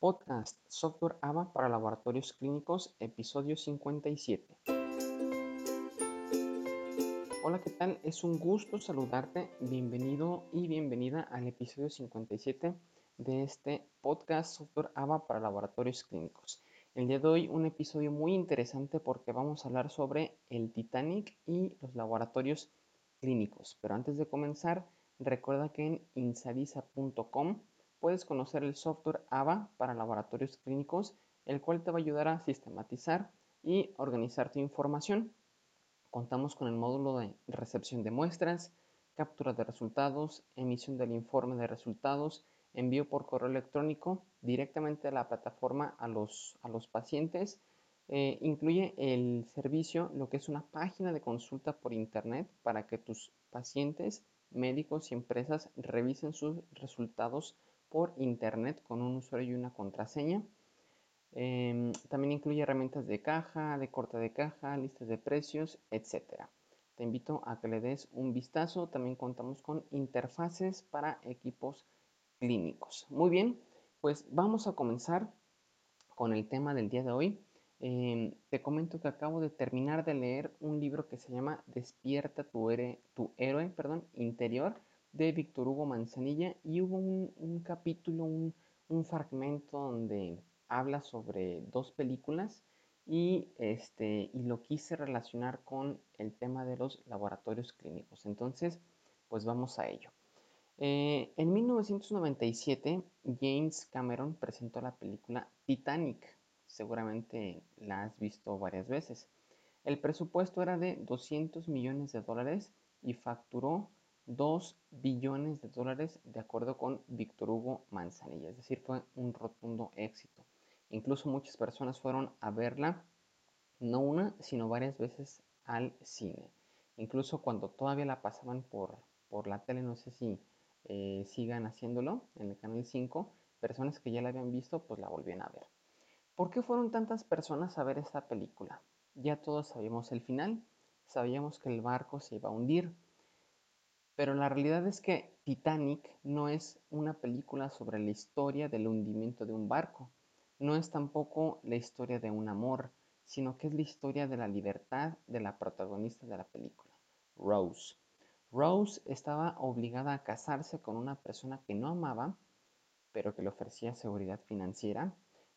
Podcast Software AVA para Laboratorios Clínicos, episodio 57. Hola, ¿qué tal? Es un gusto saludarte. Bienvenido y bienvenida al episodio 57 de este podcast Software AVA para Laboratorios Clínicos. El día de hoy un episodio muy interesante porque vamos a hablar sobre el Titanic y los laboratorios clínicos. Pero antes de comenzar, recuerda que en insavisa.com puedes conocer el software AVA para laboratorios clínicos, el cual te va a ayudar a sistematizar y organizar tu información. Contamos con el módulo de recepción de muestras, captura de resultados, emisión del informe de resultados, envío por correo electrónico directamente a la plataforma a los, a los pacientes. Eh, incluye el servicio, lo que es una página de consulta por internet para que tus pacientes, médicos y empresas revisen sus resultados por internet con un usuario y una contraseña. Em, también incluye herramientas de caja, de corte de caja, listas de precios, etc. Te invito a que le des un vistazo. También contamos con interfaces para equipos clínicos. Muy bien, pues vamos a comenzar con el tema del día de hoy. Em, te comento que acabo de terminar de leer un libro que se llama Despierta tu, héroe interior de Víctor Hugo Manzanilla y hubo un, capítulo, un, fragmento donde habla sobre dos películas y, este, y lo quise relacionar con el tema de los laboratorios clínicos. Entonces, pues vamos a ello. Eh, en 1997, James Cameron presentó la película Titanic. Seguramente la has visto varias veces. El presupuesto era de 200 millones de dólares y facturó 2 billones de dólares de acuerdo con Víctor Hugo Manzanilla. Es decir, fue un rotundo éxito. Incluso muchas personas fueron a verla, no una, sino varias veces al cine. Incluso cuando todavía la pasaban por, por la tele, no sé si eh, sigan haciéndolo en el canal 5, personas que ya la habían visto, pues la volvían a ver. ¿Por qué fueron tantas personas a ver esta película? Ya todos sabíamos el final, sabíamos que el barco se iba a hundir, pero la realidad es que Titanic no es una película sobre la historia del hundimiento de un barco, no es tampoco la historia de un amor, sino que es la historia de la libertad de la protagonista de la película, Rose. Rose estaba obligada a casarse con una persona que no amaba, pero que le ofrecía seguridad financiera,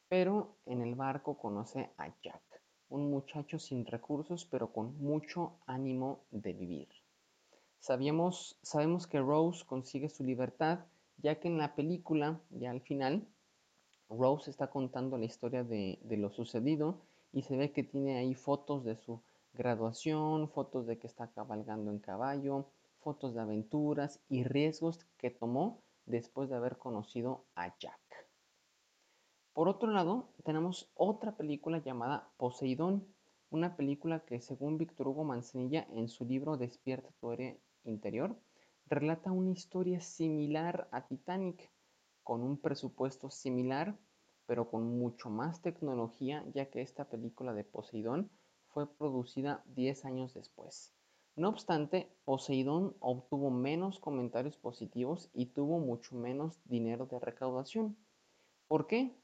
pero en el barco conoce a Jack, un muchacho sin recursos, pero con mucho ánimo de vivir. Sabíamos, sabemos que Rose consigue su libertad, ya que en la película, ya al final, Rose está contando la historia de, de lo sucedido y se ve que tiene ahí fotos de su graduación, fotos de que está cabalgando en caballo, fotos de aventuras y riesgos que tomó después de haber conocido a Jack. Por otro lado, tenemos otra película llamada Poseidón, una película que según Víctor Hugo Manzanilla en su libro Despierta tu interior, relata una historia similar a Titanic, con un presupuesto similar, pero con mucho más tecnología, ya que esta película de Poseidón fue producida 10 años después. No obstante, Poseidón obtuvo menos comentarios positivos y tuvo mucho menos dinero de recaudación. ¿Por qué?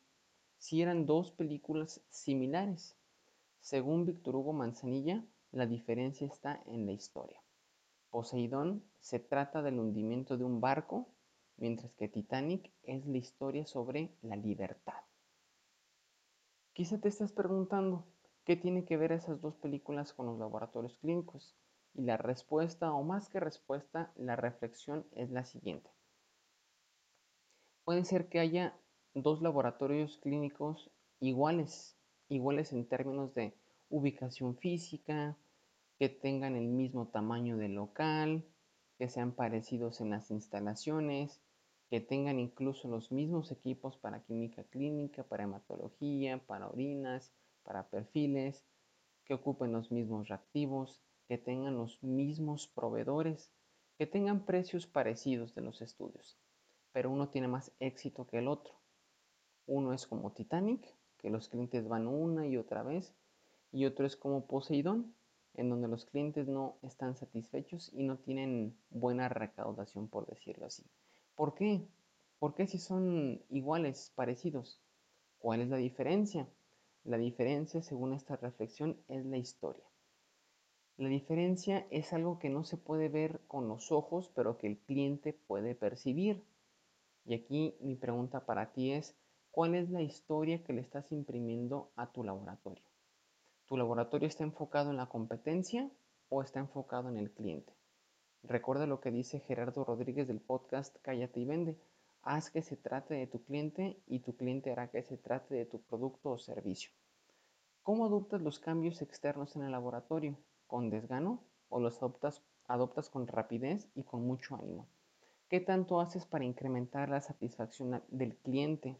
Si eran dos películas similares. Según Víctor Hugo Manzanilla, la diferencia está en la historia. Poseidón se trata del hundimiento de un barco, mientras que Titanic es la historia sobre la libertad. Quizá te estás preguntando, ¿qué tiene que ver esas dos películas con los laboratorios clínicos? Y la respuesta, o más que respuesta, la reflexión es la siguiente. Puede ser que haya dos laboratorios clínicos iguales, iguales en términos de ubicación física, que tengan el mismo tamaño de local, que sean parecidos en las instalaciones, que tengan incluso los mismos equipos para química clínica, para hematología, para orinas, para perfiles, que ocupen los mismos reactivos, que tengan los mismos proveedores, que tengan precios parecidos de los estudios, pero uno tiene más éxito que el otro. Uno es como Titanic, que los clientes van una y otra vez, y otro es como Poseidón, en donde los clientes no están satisfechos y no tienen buena recaudación, por decirlo así. ¿Por qué? ¿Por qué si son iguales, parecidos? ¿Cuál es la diferencia? La diferencia, según esta reflexión, es la historia. La diferencia es algo que no se puede ver con los ojos, pero que el cliente puede percibir. Y aquí mi pregunta para ti es, ¿cuál es la historia que le estás imprimiendo a tu laboratorio? ¿Tu laboratorio está enfocado en la competencia o está enfocado en el cliente? Recuerda lo que dice Gerardo Rodríguez del podcast Cállate y Vende. Haz que se trate de tu cliente y tu cliente hará que se trate de tu producto o servicio. ¿Cómo adoptas los cambios externos en el laboratorio? ¿Con desgano o los adoptas, adoptas con rapidez y con mucho ánimo? ¿Qué tanto haces para incrementar la satisfacción del cliente?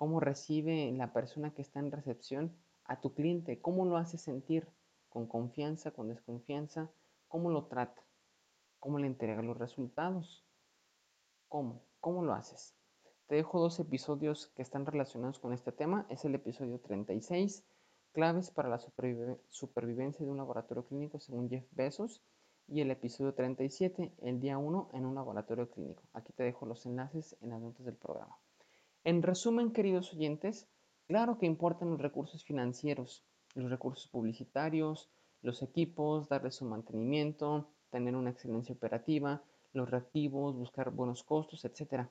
¿Cómo recibe la persona que está en recepción a tu cliente? ¿Cómo lo hace sentir? ¿Con confianza, con desconfianza? ¿Cómo lo trata? ¿Cómo le entrega los resultados? ¿Cómo? ¿Cómo lo haces? Te dejo dos episodios que están relacionados con este tema. Es el episodio 36, claves para la supervivencia de un laboratorio clínico según Jeff Bezos. Y el episodio 37, el día 1 en un laboratorio clínico. Aquí te dejo los enlaces en las notas del programa. En resumen, queridos oyentes, claro que importan los recursos financieros, los recursos publicitarios, los equipos, darles su mantenimiento, tener una excelencia operativa, los reactivos, buscar buenos costos, etc.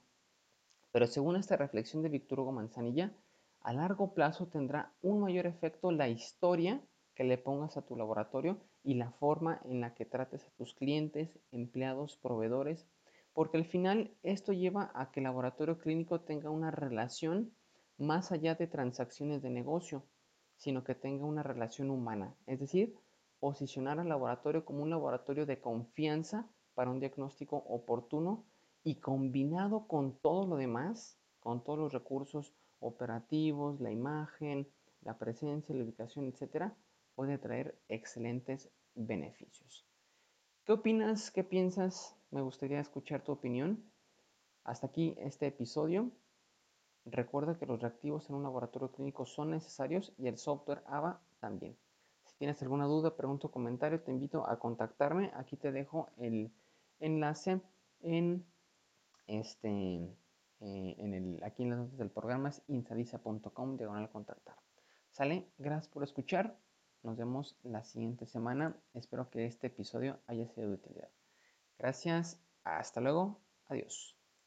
Pero según esta reflexión de Víctor Hugo Manzanilla, a largo plazo tendrá un mayor efecto la historia que le pongas a tu laboratorio y la forma en la que trates a tus clientes, empleados, proveedores, porque al final esto lleva a que el laboratorio clínico tenga una relación más allá de transacciones de negocio, sino que tenga una relación humana, es decir, posicionar al laboratorio como un laboratorio de confianza para un diagnóstico oportuno y combinado con todo lo demás, con todos los recursos operativos, la imagen, la presencia, la ubicación, etcétera, puede traer excelentes beneficios. ¿Qué opinas? ¿Qué piensas? Me gustaría escuchar tu opinión. Hasta aquí este episodio. Recuerda que los reactivos en un laboratorio clínico son necesarios y el software AVA también. Si tienes alguna duda, pregunta o comentario, te invito a contactarme. Aquí te dejo el enlace en este eh, en el, aquí en las notas del programa es insadisa.com diagonal contactar. ¿Sale? Gracias por escuchar. Nos vemos la siguiente semana. Espero que este episodio haya sido de utilidad. Gracias. Hasta luego. Adiós.